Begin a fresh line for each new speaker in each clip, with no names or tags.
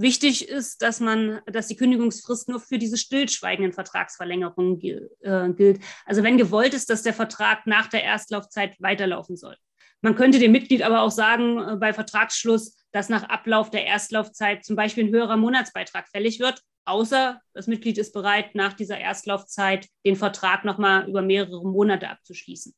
wichtig ist, dass man, dass die Kündigungsfrist nur für diese stillschweigenden Vertragsverlängerungen äh, gilt. Also wenn gewollt ist, dass der Vertrag nach der Erstlaufzeit weiterlaufen soll. Man könnte dem Mitglied aber auch sagen, äh, bei Vertragsschluss, dass nach Ablauf der Erstlaufzeit zum Beispiel ein höherer Monatsbeitrag fällig wird, außer das Mitglied ist bereit, nach dieser Erstlaufzeit den Vertrag nochmal über mehrere Monate abzuschließen.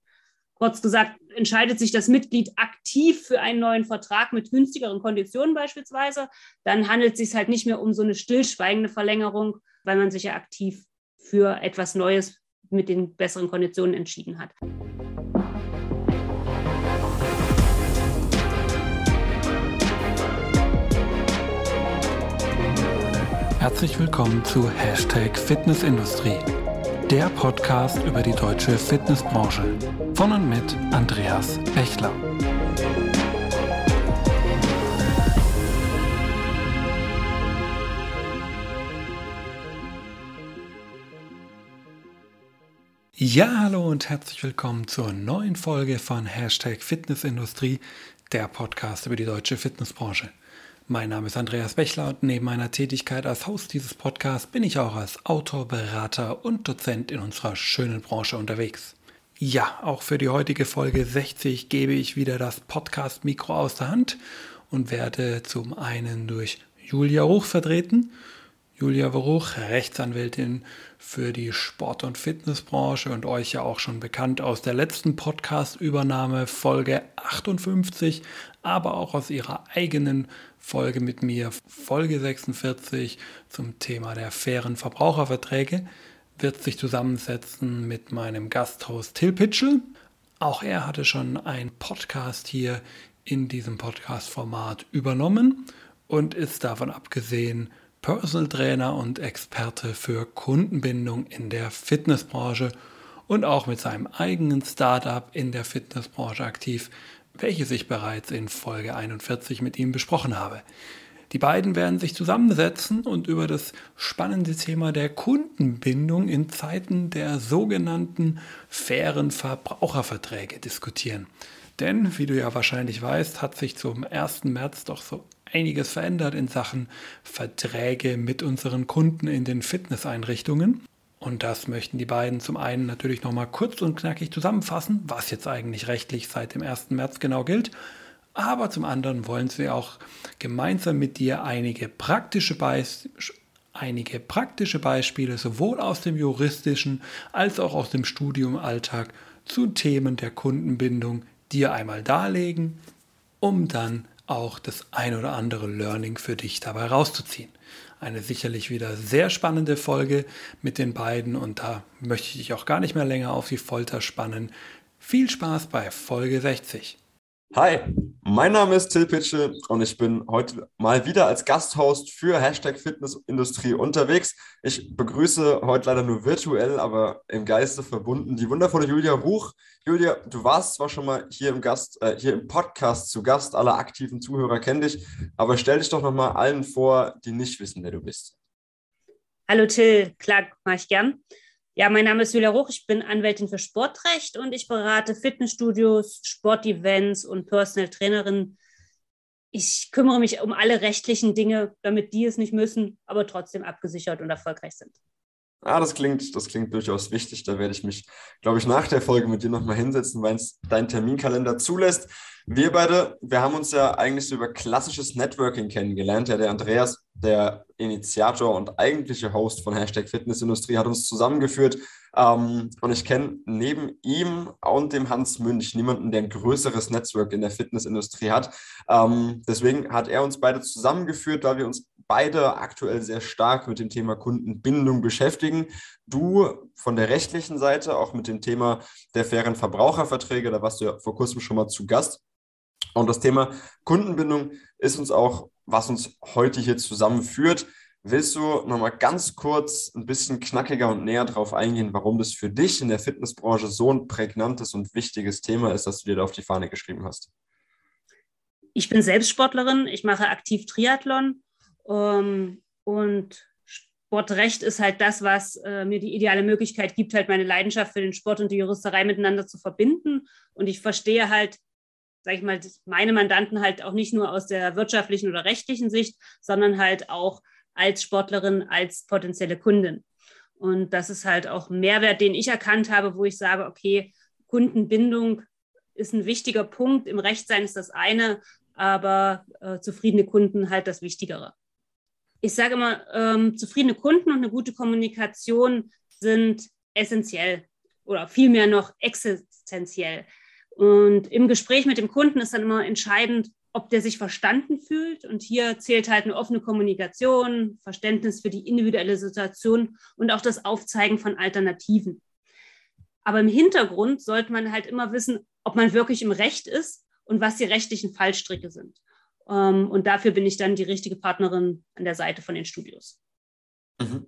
Kurz gesagt, entscheidet sich das Mitglied aktiv für einen neuen Vertrag mit günstigeren Konditionen beispielsweise, dann handelt es sich halt nicht mehr um so eine stillschweigende Verlängerung, weil man sich ja aktiv für etwas Neues mit den besseren Konditionen entschieden hat.
Herzlich willkommen zu Hashtag Fitnessindustrie, der Podcast über die deutsche Fitnessbranche. Von und mit Andreas Bechler. Ja, hallo und herzlich willkommen zur neuen Folge von Hashtag Fitnessindustrie, der Podcast über die deutsche Fitnessbranche. Mein Name ist Andreas Bechler und neben meiner Tätigkeit als Host dieses Podcasts bin ich auch als Autor, Berater und Dozent in unserer schönen Branche unterwegs. Ja, auch für die heutige Folge 60 gebe ich wieder das Podcast-Mikro aus der Hand und werde zum einen durch Julia Ruch vertreten. Julia Ruch, Rechtsanwältin für die Sport- und Fitnessbranche und euch ja auch schon bekannt aus der letzten Podcast-Übernahme Folge 58, aber auch aus ihrer eigenen Folge mit mir, Folge 46 zum Thema der fairen Verbraucherverträge, wird sich zusammensetzen mit meinem Gasthost Till Pitchell. Auch er hatte schon einen Podcast hier in diesem Podcast-Format übernommen und ist davon abgesehen Personal Trainer und Experte für Kundenbindung in der Fitnessbranche und auch mit seinem eigenen Startup in der Fitnessbranche aktiv, welches ich bereits in Folge 41 mit ihm besprochen habe. Die beiden werden sich zusammensetzen und über das spannende Thema der Kundenbindung in Zeiten der sogenannten fairen Verbraucherverträge diskutieren. Denn, wie du ja wahrscheinlich weißt, hat sich zum 1. März doch so einiges verändert in Sachen Verträge mit unseren Kunden in den Fitnesseinrichtungen. Und das möchten die beiden zum einen natürlich nochmal kurz und knackig zusammenfassen, was jetzt eigentlich rechtlich seit dem 1. März genau gilt. Aber zum anderen wollen sie auch gemeinsam mit dir einige praktische, Beis einige praktische Beispiele sowohl aus dem juristischen als auch aus dem Studiumalltag zu Themen der Kundenbindung dir einmal darlegen, um dann auch das ein oder andere Learning für dich dabei rauszuziehen. Eine sicherlich wieder sehr spannende Folge mit den beiden und da möchte ich dich auch gar nicht mehr länger auf die Folter spannen. Viel Spaß bei Folge 60.
Hi, mein Name ist Till Pitschel und ich bin heute mal wieder als Gasthost für Hashtag Fitnessindustrie unterwegs. Ich begrüße heute leider nur virtuell, aber im Geiste verbunden die wundervolle Julia Ruch. Julia, du warst zwar schon mal hier im Gast, äh, hier im Podcast zu Gast, alle aktiven Zuhörer kennen dich, aber stell dich doch noch mal allen vor, die nicht wissen, wer du bist.
Hallo Till, klar, mache ich gern. Ja, mein Name ist Julia Ruch, ich bin Anwältin für Sportrecht und ich berate Fitnessstudios, Sportevents und Personal Trainerinnen. Ich kümmere mich um alle rechtlichen Dinge, damit die es nicht müssen, aber trotzdem abgesichert und erfolgreich sind.
Ah, das klingt, das klingt durchaus wichtig. Da werde ich mich, glaube ich, nach der Folge mit dir nochmal hinsetzen, weil es dein Terminkalender zulässt. Wir beide, wir haben uns ja eigentlich so über klassisches Networking kennengelernt. Ja, der Andreas, der Initiator und eigentliche Host von Hashtag Fitnessindustrie, hat uns zusammengeführt. Ähm, und ich kenne neben ihm und dem Hans Münch niemanden, der ein größeres Netzwerk in der Fitnessindustrie hat. Ähm, deswegen hat er uns beide zusammengeführt, weil wir uns beide aktuell sehr stark mit dem Thema Kundenbindung beschäftigen. Du von der rechtlichen Seite auch mit dem Thema der fairen Verbraucherverträge, da warst du ja vor kurzem schon mal zu Gast. Und das Thema Kundenbindung ist uns auch, was uns heute hier zusammenführt. Willst du nochmal ganz kurz ein bisschen knackiger und näher darauf eingehen, warum das für dich in der Fitnessbranche so ein prägnantes und wichtiges Thema ist, dass du dir da auf die Fahne geschrieben hast?
Ich bin Selbstsportlerin, ich mache aktiv Triathlon ähm, und Sportrecht ist halt das, was äh, mir die ideale Möglichkeit gibt, halt meine Leidenschaft für den Sport und die Juristerei miteinander zu verbinden. Und ich verstehe halt sage ich mal, meine Mandanten halt auch nicht nur aus der wirtschaftlichen oder rechtlichen Sicht, sondern halt auch als Sportlerin, als potenzielle Kundin. Und das ist halt auch Mehrwert, den ich erkannt habe, wo ich sage, okay, Kundenbindung ist ein wichtiger Punkt. Im Rechtsein ist das eine, aber äh, zufriedene Kunden halt das Wichtigere. Ich sage immer, ähm, zufriedene Kunden und eine gute Kommunikation sind essentiell oder vielmehr noch existenziell. Und im Gespräch mit dem Kunden ist dann immer entscheidend, ob der sich verstanden fühlt. Und hier zählt halt eine offene Kommunikation, Verständnis für die individuelle Situation und auch das Aufzeigen von Alternativen. Aber im Hintergrund sollte man halt immer wissen, ob man wirklich im Recht ist und was die rechtlichen Fallstricke sind. Ähm, und dafür bin ich dann die richtige Partnerin an der Seite von den Studios.
Mhm.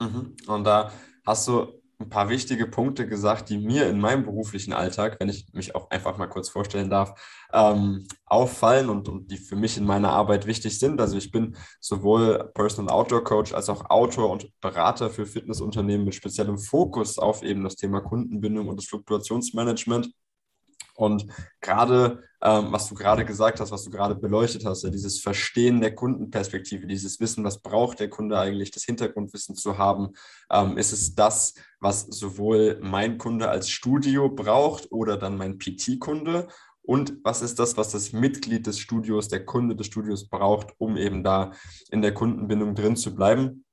Mhm. Und da hast du ein paar wichtige Punkte gesagt, die mir in meinem beruflichen Alltag, wenn ich mich auch einfach mal kurz vorstellen darf, ähm, auffallen und, und die für mich in meiner Arbeit wichtig sind. Also ich bin sowohl Personal Outdoor Coach als auch Autor und Berater für Fitnessunternehmen mit speziellem Fokus auf eben das Thema Kundenbindung und das Fluktuationsmanagement. Und gerade, ähm, was du gerade gesagt hast, was du gerade beleuchtet hast, ja, dieses Verstehen der Kundenperspektive, dieses Wissen, was braucht der Kunde eigentlich, das Hintergrundwissen zu haben, ähm, ist es das, was sowohl mein Kunde als Studio braucht oder dann mein PT-Kunde und was ist das, was das Mitglied des Studios, der Kunde des Studios braucht, um eben da in der Kundenbindung drin zu bleiben.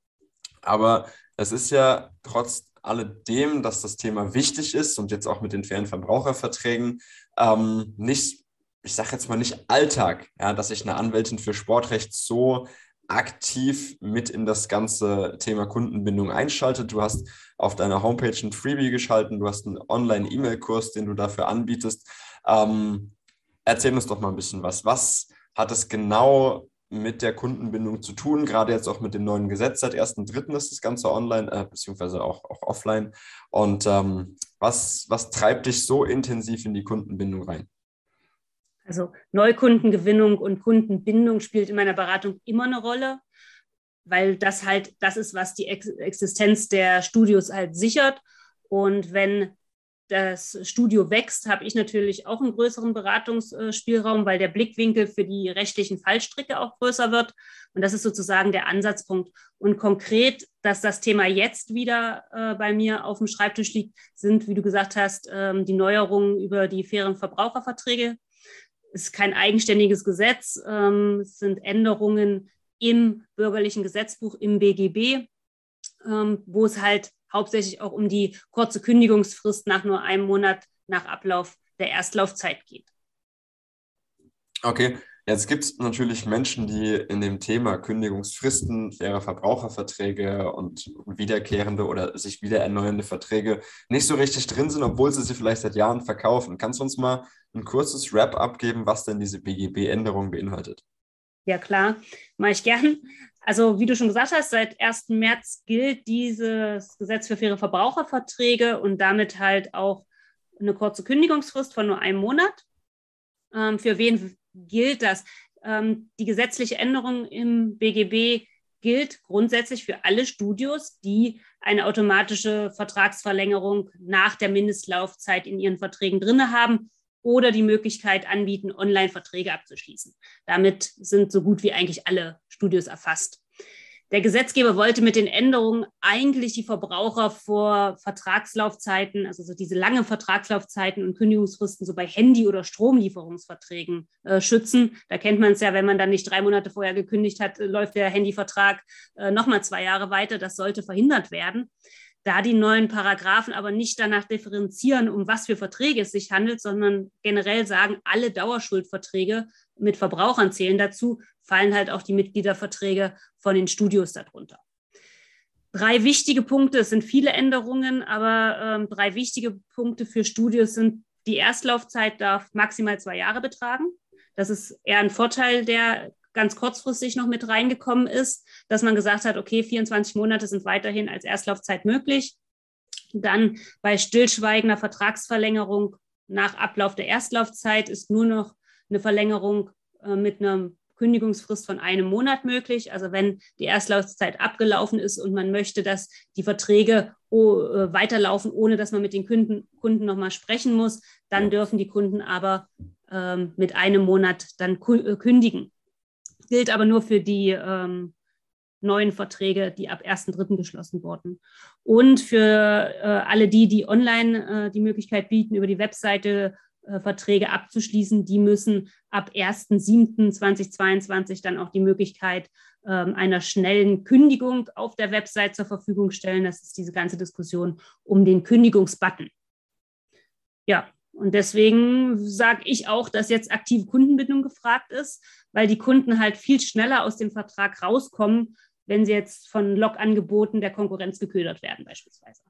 Aber es ist ja trotz alledem, dass das Thema wichtig ist und jetzt auch mit den fairen Verbraucherverträgen ähm, nicht, ich sage jetzt mal nicht Alltag, ja, dass sich eine Anwältin für Sportrecht so aktiv mit in das ganze Thema Kundenbindung einschaltet. Du hast auf deiner Homepage ein Freebie geschalten, du hast einen Online-E-Mail-Kurs, den du dafür anbietest. Ähm, erzähl uns doch mal ein bisschen was. Was hat es genau mit der Kundenbindung zu tun, gerade jetzt auch mit dem neuen Gesetz. Seit 1.3. ist das Ganze online, äh, beziehungsweise auch, auch offline. Und ähm, was, was treibt dich so intensiv in die Kundenbindung rein?
Also Neukundengewinnung und Kundenbindung spielt in meiner Beratung immer eine Rolle, weil das halt das ist, was die Existenz der Studios halt sichert. Und wenn das Studio wächst, habe ich natürlich auch einen größeren Beratungsspielraum, weil der Blickwinkel für die rechtlichen Fallstricke auch größer wird. Und das ist sozusagen der Ansatzpunkt. Und konkret, dass das Thema jetzt wieder äh, bei mir auf dem Schreibtisch liegt, sind, wie du gesagt hast, ähm, die Neuerungen über die fairen Verbraucherverträge. Es ist kein eigenständiges Gesetz, ähm, es sind Änderungen im bürgerlichen Gesetzbuch, im BGB, ähm, wo es halt hauptsächlich auch um die kurze Kündigungsfrist nach nur einem Monat nach Ablauf der Erstlaufzeit geht.
Okay, jetzt gibt es natürlich Menschen, die in dem Thema Kündigungsfristen, faire Verbraucherverträge und wiederkehrende oder sich wieder erneuernde Verträge nicht so richtig drin sind, obwohl sie sie vielleicht seit Jahren verkaufen. Kannst du uns mal ein kurzes Wrap abgeben, was denn diese BGB-Änderung beinhaltet?
Ja, klar, mache ich gern. Also wie du schon gesagt hast, seit 1. März gilt dieses Gesetz für faire Verbraucherverträge und damit halt auch eine kurze Kündigungsfrist von nur einem Monat. Ähm, für wen gilt das? Ähm, die gesetzliche Änderung im BGB gilt grundsätzlich für alle Studios, die eine automatische Vertragsverlängerung nach der Mindestlaufzeit in ihren Verträgen drin haben oder die Möglichkeit anbieten, Online-Verträge abzuschließen. Damit sind so gut wie eigentlich alle Studios erfasst. Der Gesetzgeber wollte mit den Änderungen eigentlich die Verbraucher vor Vertragslaufzeiten, also so diese langen Vertragslaufzeiten und Kündigungsfristen so bei Handy- oder Stromlieferungsverträgen äh, schützen. Da kennt man es ja, wenn man dann nicht drei Monate vorher gekündigt hat, äh, läuft der Handyvertrag äh, nochmal zwei Jahre weiter. Das sollte verhindert werden. Da die neuen Paragraphen aber nicht danach differenzieren, um was für Verträge es sich handelt, sondern generell sagen, alle Dauerschuldverträge mit Verbrauchern zählen dazu, fallen halt auch die Mitgliederverträge von den Studios darunter. Drei wichtige Punkte, es sind viele Änderungen, aber ähm, drei wichtige Punkte für Studios sind, die Erstlaufzeit darf maximal zwei Jahre betragen. Das ist eher ein Vorteil, der ganz kurzfristig noch mit reingekommen ist, dass man gesagt hat, okay, 24 Monate sind weiterhin als Erstlaufzeit möglich. Dann bei stillschweigender Vertragsverlängerung nach Ablauf der Erstlaufzeit ist nur noch eine Verlängerung äh, mit einer Kündigungsfrist von einem Monat möglich. Also wenn die Erstlaufzeit abgelaufen ist und man möchte, dass die Verträge oh, äh, weiterlaufen, ohne dass man mit den Kunden, Kunden nochmal sprechen muss, dann dürfen die Kunden aber ähm, mit einem Monat dann äh, kündigen. Gilt aber nur für die ähm, neuen Verträge, die ab 1.3. geschlossen wurden. Und für äh, alle die, die online äh, die Möglichkeit bieten, über die Webseite Verträge abzuschließen, die müssen ab 1.7.2022 dann auch die Möglichkeit ähm, einer schnellen Kündigung auf der Website zur Verfügung stellen. Das ist diese ganze Diskussion um den Kündigungsbutton. Ja, und deswegen sage ich auch, dass jetzt aktive Kundenbindung gefragt ist, weil die Kunden halt viel schneller aus dem Vertrag rauskommen, wenn sie jetzt von Log-Angeboten der Konkurrenz geködert werden, beispielsweise.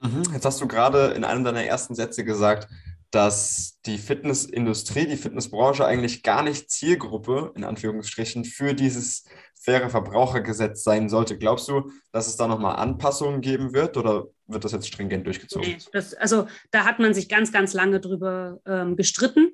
Mhm. Jetzt hast du gerade in einem deiner ersten Sätze gesagt, dass die Fitnessindustrie, die Fitnessbranche eigentlich gar nicht Zielgruppe, in Anführungsstrichen, für dieses faire Verbrauchergesetz sein sollte. Glaubst du, dass es da nochmal Anpassungen geben wird oder wird das jetzt stringent durchgezogen? Nee,
das, also da hat man sich ganz, ganz lange drüber ähm, gestritten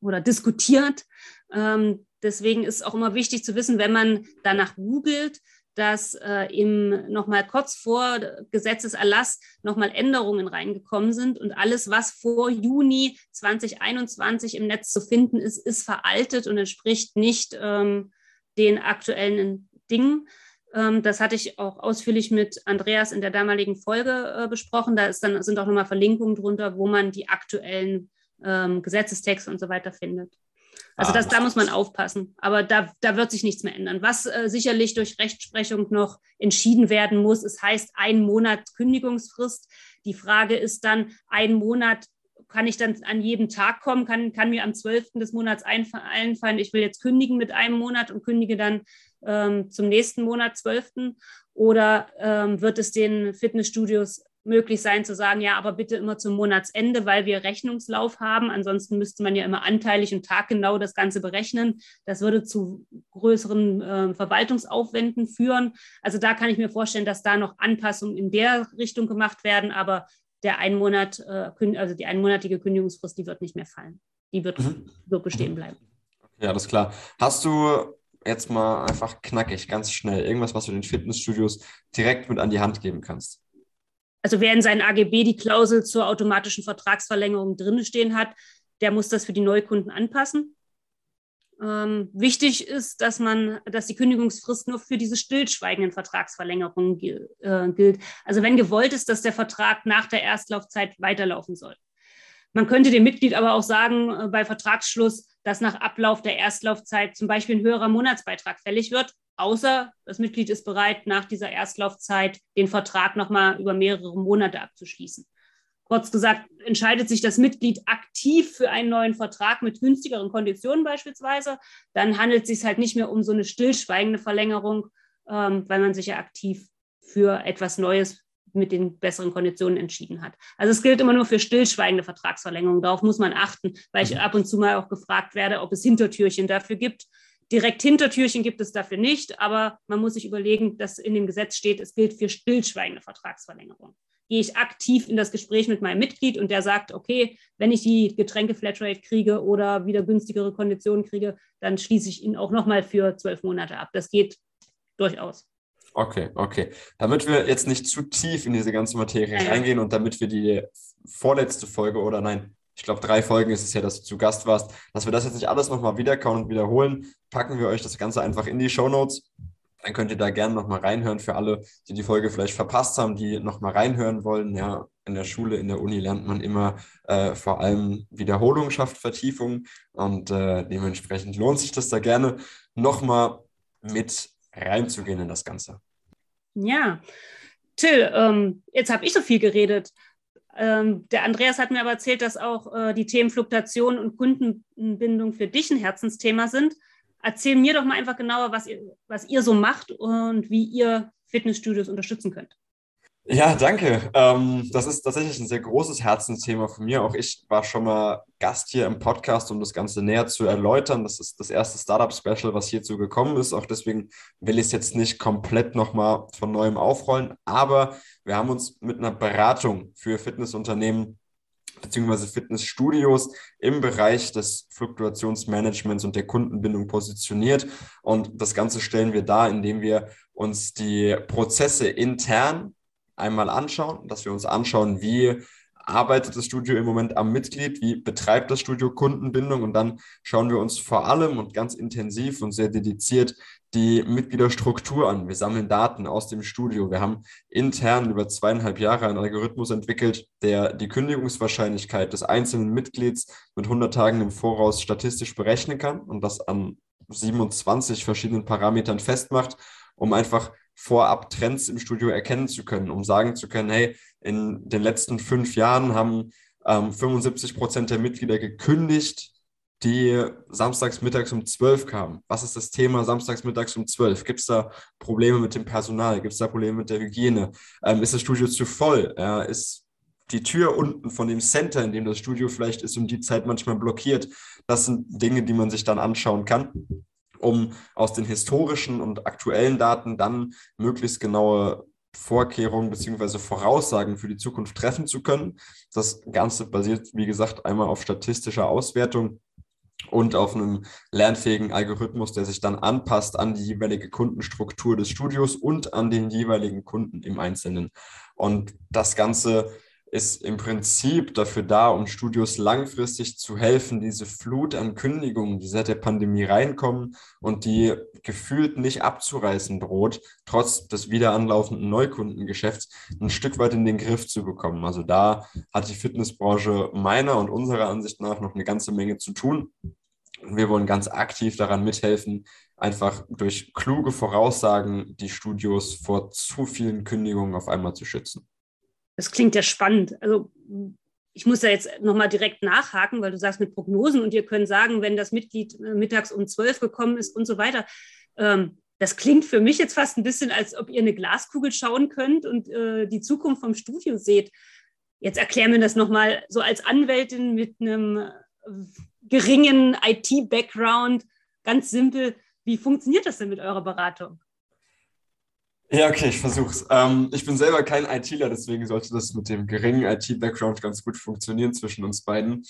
oder diskutiert. Ähm, deswegen ist auch immer wichtig zu wissen, wenn man danach googelt, dass äh, im nochmal kurz vor Gesetzeserlass nochmal Änderungen reingekommen sind und alles, was vor Juni 2021 im Netz zu finden ist, ist veraltet und entspricht nicht ähm, den aktuellen Dingen. Ähm, das hatte ich auch ausführlich mit Andreas in der damaligen Folge äh, besprochen. Da ist dann, sind auch nochmal Verlinkungen drunter, wo man die aktuellen ähm, Gesetzestexte und so weiter findet. Also ah, das, da muss man aufpassen. Aber da, da wird sich nichts mehr ändern. Was äh, sicherlich durch Rechtsprechung noch entschieden werden muss, es heißt ein Monat Kündigungsfrist. Die Frage ist dann, ein Monat kann ich dann an jedem Tag kommen, kann, kann mir am 12. des Monats einfallen, ich will jetzt kündigen mit einem Monat und kündige dann ähm, zum nächsten Monat, 12. Oder ähm, wird es den Fitnessstudios möglich sein zu sagen, ja, aber bitte immer zum Monatsende, weil wir Rechnungslauf haben. Ansonsten müsste man ja immer anteilig und taggenau das Ganze berechnen. Das würde zu größeren äh, Verwaltungsaufwänden führen. Also da kann ich mir vorstellen, dass da noch Anpassungen in der Richtung gemacht werden, aber der ein Monat, äh, also die einmonatige Kündigungsfrist, die wird nicht mehr fallen. Die wird mhm. so bestehen mhm. bleiben.
Ja, das ist klar. Hast du jetzt mal einfach knackig, ganz schnell, irgendwas, was du den Fitnessstudios direkt mit an die Hand geben kannst?
Also wer in seinen AGB die Klausel zur automatischen Vertragsverlängerung drin stehen hat, der muss das für die Neukunden anpassen. Ähm, wichtig ist, dass man, dass die Kündigungsfrist nur für diese stillschweigenden Vertragsverlängerungen äh, gilt. Also wenn gewollt ist, dass der Vertrag nach der Erstlaufzeit weiterlaufen soll. Man könnte dem Mitglied aber auch sagen, äh, bei Vertragsschluss, dass nach Ablauf der Erstlaufzeit zum Beispiel ein höherer Monatsbeitrag fällig wird außer das Mitglied ist bereit, nach dieser Erstlaufzeit den Vertrag nochmal über mehrere Monate abzuschließen. Kurz gesagt, entscheidet sich das Mitglied aktiv für einen neuen Vertrag mit günstigeren Konditionen beispielsweise, dann handelt es sich halt nicht mehr um so eine stillschweigende Verlängerung, ähm, weil man sich ja aktiv für etwas Neues mit den besseren Konditionen entschieden hat. Also es gilt immer nur für stillschweigende Vertragsverlängerungen. Darauf muss man achten, weil ich mhm. ab und zu mal auch gefragt werde, ob es Hintertürchen dafür gibt. Direkt Hintertürchen gibt es dafür nicht, aber man muss sich überlegen, dass in dem Gesetz steht, es gilt für stillschweigende Vertragsverlängerung. Gehe ich aktiv in das Gespräch mit meinem Mitglied und der sagt, okay, wenn ich die Getränke-Flatrate kriege oder wieder günstigere Konditionen kriege, dann schließe ich ihn auch nochmal für zwölf Monate ab. Das geht durchaus.
Okay, okay. Damit wir jetzt nicht zu tief in diese ganze Materie reingehen und damit wir die vorletzte Folge oder nein, ich glaube, drei Folgen ist es ja, dass du zu Gast warst, dass wir das jetzt nicht alles nochmal wiederkauen und wiederholen, packen wir euch das Ganze einfach in die Show Notes. Dann könnt ihr da gerne nochmal reinhören für alle, die die Folge vielleicht verpasst haben, die nochmal reinhören wollen. Ja, in der Schule, in der Uni lernt man immer äh, vor allem Wiederholung schafft Vertiefung und äh, dementsprechend lohnt sich das da gerne nochmal mit reinzugehen in das Ganze.
Ja, Till, ähm, jetzt habe ich so viel geredet. Ähm, der Andreas hat mir aber erzählt, dass auch äh, die Themen Fluktuation und Kundenbindung für dich ein Herzensthema sind. Erzähl mir doch mal einfach genauer, was ihr, was ihr so macht und wie ihr Fitnessstudios unterstützen könnt.
Ja, danke. Ähm, das ist tatsächlich ein sehr großes Herzensthema von mir. Auch ich war schon mal Gast hier im Podcast, um das Ganze näher zu erläutern. Das ist das erste Startup-Special, was hierzu gekommen ist. Auch deswegen will ich es jetzt nicht komplett nochmal von neuem aufrollen. Aber wir haben uns mit einer Beratung für Fitnessunternehmen beziehungsweise Fitnessstudios im Bereich des Fluktuationsmanagements und der Kundenbindung positioniert. Und das Ganze stellen wir dar, indem wir uns die Prozesse intern einmal anschauen, dass wir uns anschauen, wie arbeitet das Studio im Moment am Mitglied? Wie betreibt das Studio Kundenbindung? Und dann schauen wir uns vor allem und ganz intensiv und sehr dediziert die Mitgliederstruktur an. Wir sammeln Daten aus dem Studio. Wir haben intern über zweieinhalb Jahre einen Algorithmus entwickelt, der die Kündigungswahrscheinlichkeit des einzelnen Mitglieds mit 100 Tagen im Voraus statistisch berechnen kann und das an 27 verschiedenen Parametern festmacht, um einfach vorab Trends im Studio erkennen zu können, um sagen zu können, hey, in den letzten fünf Jahren haben ähm, 75 Prozent der Mitglieder gekündigt, die samstags mittags um 12 kamen. Was ist das Thema samstags mittags um 12? Gibt es da Probleme mit dem Personal? Gibt es da Probleme mit der Hygiene? Ähm, ist das Studio zu voll? Ja, ist die Tür unten von dem Center, in dem das Studio vielleicht ist, um die Zeit manchmal blockiert? Das sind Dinge, die man sich dann anschauen kann um aus den historischen und aktuellen Daten dann möglichst genaue Vorkehrungen bzw. Voraussagen für die Zukunft treffen zu können. Das Ganze basiert, wie gesagt, einmal auf statistischer Auswertung und auf einem lernfähigen Algorithmus, der sich dann anpasst an die jeweilige Kundenstruktur des Studios und an den jeweiligen Kunden im Einzelnen. Und das Ganze ist im Prinzip dafür da, um Studios langfristig zu helfen, diese Flut an Kündigungen, die seit der Pandemie reinkommen und die gefühlt nicht abzureißen droht, trotz des wieder anlaufenden Neukundengeschäfts, ein Stück weit in den Griff zu bekommen. Also da hat die Fitnessbranche meiner und unserer Ansicht nach noch eine ganze Menge zu tun. Wir wollen ganz aktiv daran mithelfen, einfach durch kluge Voraussagen die Studios vor zu vielen Kündigungen auf einmal zu schützen.
Das klingt ja spannend. Also ich muss da jetzt nochmal direkt nachhaken, weil du sagst mit Prognosen und ihr könnt sagen, wenn das Mitglied äh, mittags um zwölf gekommen ist und so weiter. Ähm, das klingt für mich jetzt fast ein bisschen, als ob ihr eine Glaskugel schauen könnt und äh, die Zukunft vom Studio seht. Jetzt erklär mir das nochmal so als Anwältin mit einem äh, geringen IT-Background, ganz simpel. Wie funktioniert das denn mit eurer Beratung?
Ja, okay, ich versuch's. Ähm, ich bin selber kein ITler, deswegen sollte das mit dem geringen IT-Background ganz gut funktionieren zwischen uns beiden.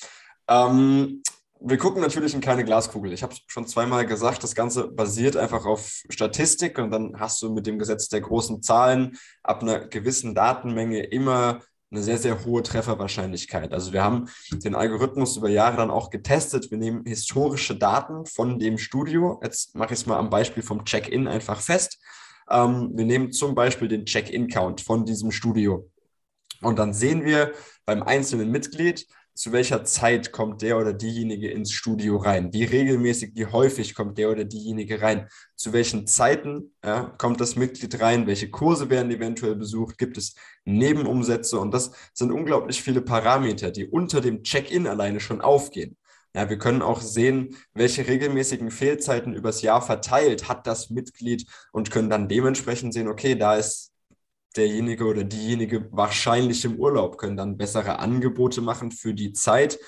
Ähm, wir gucken natürlich in keine Glaskugel. Ich habe schon zweimal gesagt, das Ganze basiert einfach auf Statistik und dann hast du mit dem Gesetz der großen Zahlen ab einer gewissen Datenmenge immer eine sehr, sehr hohe Trefferwahrscheinlichkeit. Also wir haben den Algorithmus über Jahre dann auch getestet. Wir nehmen historische Daten von dem Studio. Jetzt mache ich es mal am Beispiel vom Check-in einfach fest. Ähm, wir nehmen zum Beispiel den Check-in-Count von diesem Studio. Und dann sehen wir beim einzelnen Mitglied, zu welcher Zeit kommt der oder diejenige ins Studio rein? Wie regelmäßig, wie häufig kommt der oder diejenige rein? Zu welchen Zeiten ja, kommt das Mitglied rein? Welche Kurse werden eventuell besucht? Gibt es Nebenumsätze? Und das sind unglaublich viele Parameter, die unter dem Check-in alleine schon aufgehen. Ja, wir können auch sehen, welche regelmäßigen Fehlzeiten übers Jahr verteilt hat das Mitglied und können dann dementsprechend sehen, okay, da ist derjenige oder diejenige wahrscheinlich im Urlaub, können dann bessere Angebote machen für die Zeit,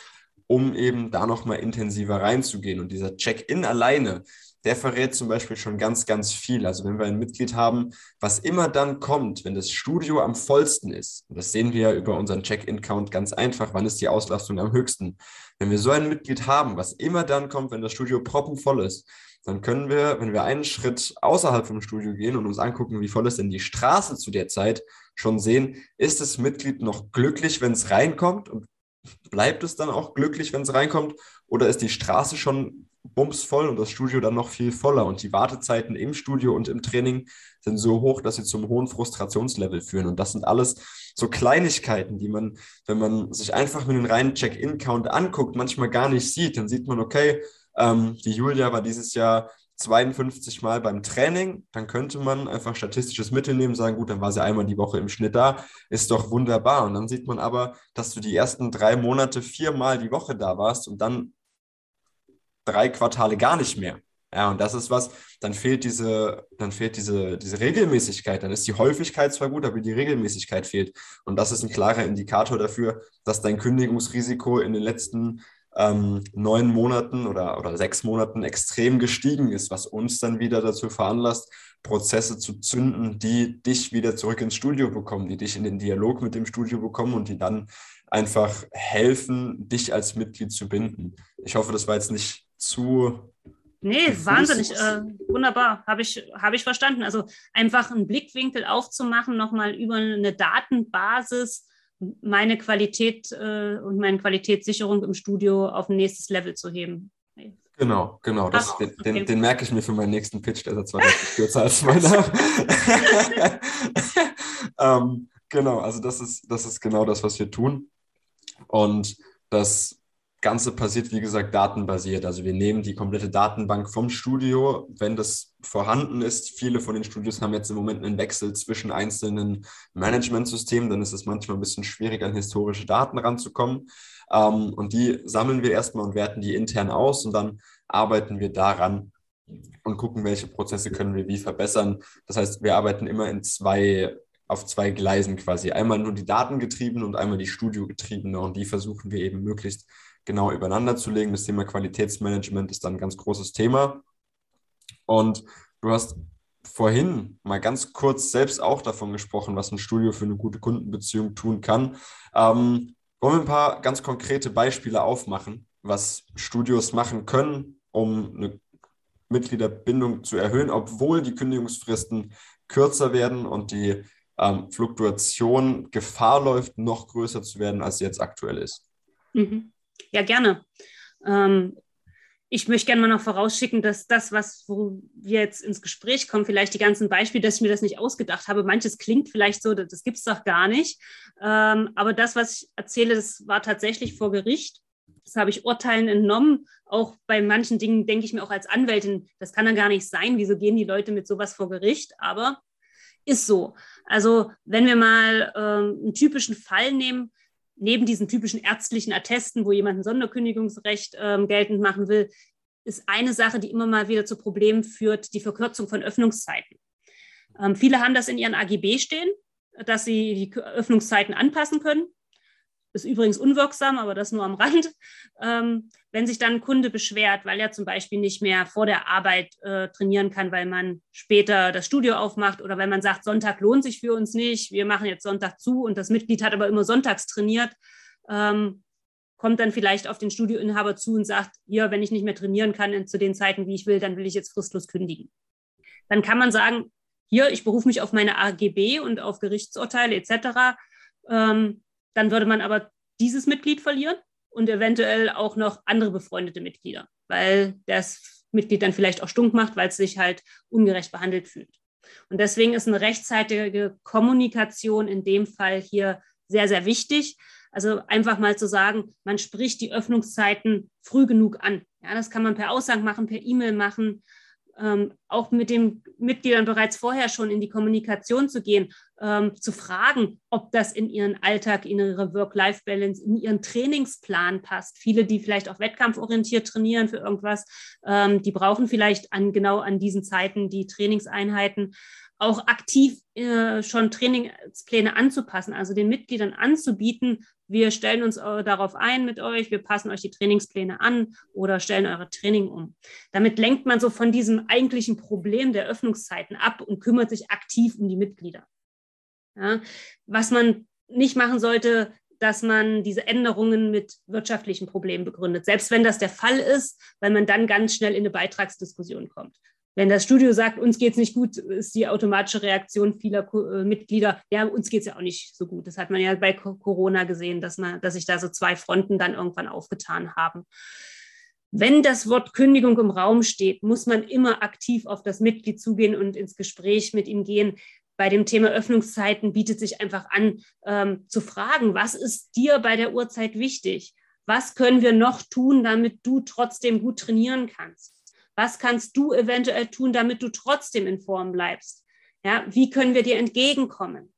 um eben da nochmal intensiver reinzugehen. Und dieser Check-in alleine, der verrät zum Beispiel schon ganz, ganz viel. Also wenn wir ein Mitglied haben, was immer dann kommt, wenn das Studio am vollsten ist, und das sehen wir ja über unseren Check-in-Count ganz einfach, wann ist die Auslastung am höchsten. Wenn wir so ein Mitglied haben, was immer dann kommt, wenn das Studio proppenvoll ist, dann können wir, wenn wir einen Schritt außerhalb vom Studio gehen und uns angucken, wie voll ist denn die Straße zu der Zeit, schon sehen, ist das Mitglied noch glücklich, wenn es reinkommt und bleibt es dann auch glücklich, wenn es reinkommt oder ist die Straße schon bumsvoll und das Studio dann noch viel voller. Und die Wartezeiten im Studio und im Training sind so hoch, dass sie zum hohen Frustrationslevel führen. Und das sind alles so Kleinigkeiten, die man, wenn man sich einfach mit den reinen Check-in-Count anguckt, manchmal gar nicht sieht. Dann sieht man, okay, ähm, die Julia war dieses Jahr 52 Mal beim Training, dann könnte man einfach statistisches Mittel nehmen, sagen, gut, dann war sie einmal die Woche im Schnitt da, ist doch wunderbar. Und dann sieht man aber, dass du die ersten drei Monate viermal die Woche da warst und dann drei Quartale gar nicht mehr. Ja, und das ist was, dann fehlt diese, dann fehlt diese, diese Regelmäßigkeit. Dann ist die Häufigkeit zwar gut, aber die Regelmäßigkeit fehlt. Und das ist ein klarer Indikator dafür, dass dein Kündigungsrisiko in den letzten ähm, neun Monaten oder, oder sechs Monaten extrem gestiegen ist, was uns dann wieder dazu veranlasst, Prozesse zu zünden, die dich wieder zurück ins Studio bekommen, die dich in den Dialog mit dem Studio bekommen und die dann einfach helfen, dich als Mitglied zu binden. Ich hoffe, das war jetzt nicht zu.
Nee, wahnsinnig. Äh, wunderbar. Habe ich, hab ich verstanden. Also einfach einen Blickwinkel aufzumachen, nochmal über eine Datenbasis meine Qualität äh, und meine Qualitätssicherung im Studio auf ein nächstes Level zu heben.
Genau, genau. Das, Ach, den, okay. den, den, merke ich mir für meinen nächsten Pitch, der ist zwar deutlich kürzer als meiner. ähm, genau, also das ist, das ist genau das, was wir tun. Und das Ganze passiert, wie gesagt, datenbasiert. Also wir nehmen die komplette Datenbank vom Studio, wenn das vorhanden ist. Viele von den Studios haben jetzt im Moment einen Wechsel zwischen einzelnen Managementsystemen. Dann ist es manchmal ein bisschen schwierig, an historische Daten ranzukommen. Ähm, und die sammeln wir erstmal und werten die intern aus und dann arbeiten wir daran und gucken, welche Prozesse können wir wie verbessern. Das heißt, wir arbeiten immer in zwei auf zwei Gleisen quasi. Einmal nur die Datengetriebene und einmal die Studiogetriebene und die versuchen wir eben möglichst genau übereinander zu legen. Das Thema Qualitätsmanagement ist dann ein ganz großes Thema. Und du hast vorhin mal ganz kurz selbst auch davon gesprochen, was ein Studio für eine gute Kundenbeziehung tun kann. Ähm, wollen wir ein paar ganz konkrete Beispiele aufmachen, was Studios machen können, um eine Mitgliederbindung zu erhöhen, obwohl die Kündigungsfristen kürzer werden und die ähm, Fluktuation Gefahr läuft, noch größer zu werden, als sie jetzt aktuell ist.
Mhm. Ja, gerne. Ähm, ich möchte gerne mal noch vorausschicken, dass das, was wo wir jetzt ins Gespräch kommen, vielleicht die ganzen Beispiele, dass ich mir das nicht ausgedacht habe. Manches klingt vielleicht so, das gibt es doch gar nicht. Ähm, aber das, was ich erzähle, das war tatsächlich vor Gericht. Das habe ich Urteilen entnommen. Auch bei manchen Dingen denke ich mir auch als Anwältin, das kann dann gar nicht sein. Wieso gehen die Leute mit sowas vor Gericht? Aber ist so. Also wenn wir mal ähm, einen typischen Fall nehmen, neben diesen typischen ärztlichen Attesten, wo jemand ein Sonderkündigungsrecht ähm, geltend machen will, ist eine Sache, die immer mal wieder zu Problemen führt, die Verkürzung von Öffnungszeiten. Ähm, viele haben das in ihren AGB stehen, dass sie die Öffnungszeiten anpassen können. Ist übrigens unwirksam, aber das nur am Rand. Ähm, wenn sich dann ein Kunde beschwert, weil er zum Beispiel nicht mehr vor der Arbeit äh, trainieren kann, weil man später das Studio aufmacht oder wenn man sagt, Sonntag lohnt sich für uns nicht, wir machen jetzt Sonntag zu und das Mitglied hat aber immer sonntags trainiert, ähm, kommt dann vielleicht auf den Studioinhaber zu und sagt, ja, wenn ich nicht mehr trainieren kann zu den Zeiten, wie ich will, dann will ich jetzt fristlos kündigen. Dann kann man sagen, hier, ich berufe mich auf meine AGB und auf Gerichtsurteile etc. Ähm, dann würde man aber dieses Mitglied verlieren und eventuell auch noch andere befreundete Mitglieder, weil das Mitglied dann vielleicht auch stunk macht, weil es sich halt ungerecht behandelt fühlt. Und deswegen ist eine rechtzeitige Kommunikation in dem Fall hier sehr, sehr wichtig. Also einfach mal zu sagen, man spricht die Öffnungszeiten früh genug an. Ja, das kann man per Aussage machen, per E-Mail machen ähm, auch mit den Mitgliedern bereits vorher schon in die Kommunikation zu gehen, ähm, zu fragen, ob das in ihren Alltag, in ihre Work-Life-Balance, in ihren Trainingsplan passt. Viele, die vielleicht auch wettkampforientiert trainieren für irgendwas, ähm, die brauchen vielleicht an, genau an diesen Zeiten die Trainingseinheiten auch aktiv äh, schon Trainingspläne anzupassen, also den Mitgliedern anzubieten, wir stellen uns äh, darauf ein mit euch, wir passen euch die Trainingspläne an oder stellen eure Training um. Damit lenkt man so von diesem eigentlichen Problem der Öffnungszeiten ab und kümmert sich aktiv um die Mitglieder. Ja, was man nicht machen sollte, dass man diese Änderungen mit wirtschaftlichen Problemen begründet, selbst wenn das der Fall ist, weil man dann ganz schnell in eine Beitragsdiskussion kommt. Wenn das Studio sagt, uns geht es nicht gut, ist die automatische Reaktion vieler äh, Mitglieder, ja, uns geht es ja auch nicht so gut. Das hat man ja bei Corona gesehen, dass, man, dass sich da so zwei Fronten dann irgendwann aufgetan haben. Wenn das Wort Kündigung im Raum steht, muss man immer aktiv auf das Mitglied zugehen und ins Gespräch mit ihm gehen. Bei dem Thema Öffnungszeiten bietet sich einfach an, ähm, zu fragen, was ist dir bei der Uhrzeit wichtig? Was können wir noch tun, damit du trotzdem gut trainieren kannst? Was kannst du eventuell tun, damit du trotzdem in Form bleibst? Ja, wie können wir dir entgegenkommen?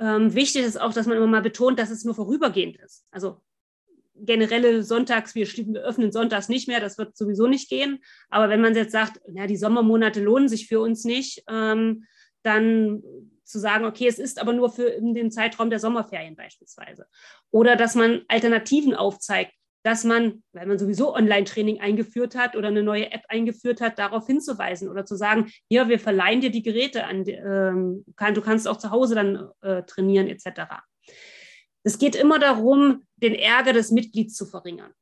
Ähm, wichtig ist auch, dass man immer mal betont, dass es nur vorübergehend ist. Also generelle Sonntags, wir, öffnen sonntags nicht mehr, das wird sowieso nicht gehen. Aber wenn man jetzt sagt, ja, die Sommermonate lohnen sich für uns nicht, ähm, dann zu sagen, okay, es ist aber nur für den Zeitraum der Sommerferien beispielsweise. Oder dass man Alternativen aufzeigt dass man, weil man sowieso Online-Training eingeführt hat oder eine neue App eingeführt hat, darauf hinzuweisen oder zu sagen, ja, wir verleihen dir die Geräte an, ähm, kann, du kannst auch zu Hause dann äh, trainieren etc. Es geht immer darum, den Ärger des Mitglieds zu verringern.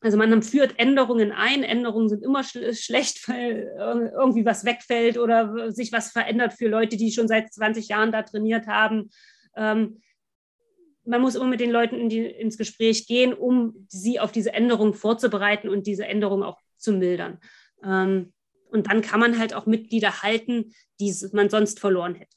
Also man führt Änderungen ein. Änderungen sind immer sch schlecht, weil irgendwie was wegfällt oder sich was verändert für Leute, die schon seit 20 Jahren da trainiert haben. Ähm, man muss immer mit den Leuten in die, ins Gespräch gehen, um sie auf diese Änderung vorzubereiten und diese Änderung auch zu mildern. Ähm, und dann kann man halt auch Mitglieder halten, die man sonst verloren hätte.